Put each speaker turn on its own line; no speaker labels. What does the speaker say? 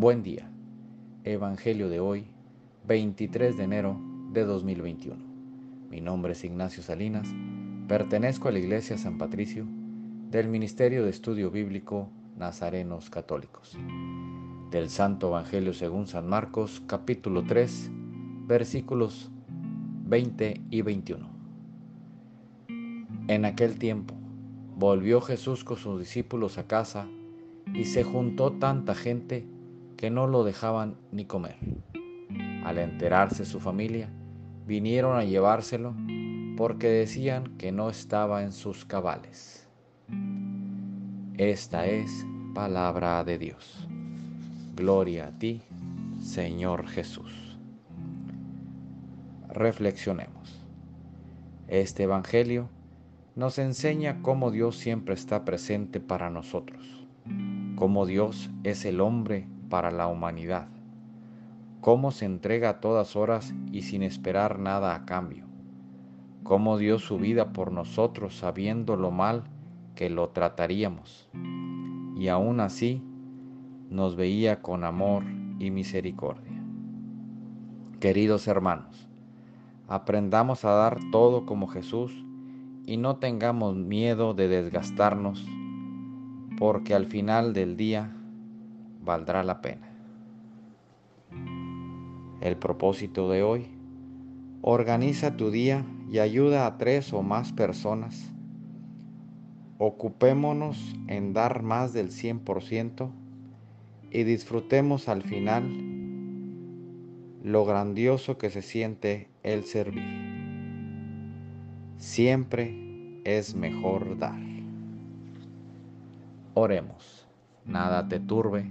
Buen día. Evangelio de hoy, 23 de enero de 2021. Mi nombre es Ignacio Salinas, pertenezco a la Iglesia San Patricio del Ministerio de Estudio Bíblico Nazarenos Católicos. Del Santo Evangelio según San Marcos, capítulo 3, versículos 20 y 21. En aquel tiempo, volvió Jesús con sus discípulos a casa y se juntó tanta gente que no lo dejaban ni comer. Al enterarse su familia, vinieron a llevárselo porque decían que no estaba en sus cabales. Esta es palabra de Dios. Gloria a ti, Señor Jesús. Reflexionemos. Este Evangelio nos enseña cómo Dios siempre está presente para nosotros, cómo Dios es el hombre para la humanidad, cómo se entrega a todas horas y sin esperar nada a cambio, cómo dio su vida por nosotros sabiendo lo mal que lo trataríamos, y aún así nos veía con amor y misericordia. Queridos hermanos, aprendamos a dar todo como Jesús, y no tengamos miedo de desgastarnos, porque al final del día valdrá la pena. El propósito de hoy, organiza tu día y ayuda a tres o más personas. Ocupémonos en dar más del 100% y disfrutemos al final lo grandioso que se siente el servir. Siempre es mejor dar. Oremos, nada te turbe,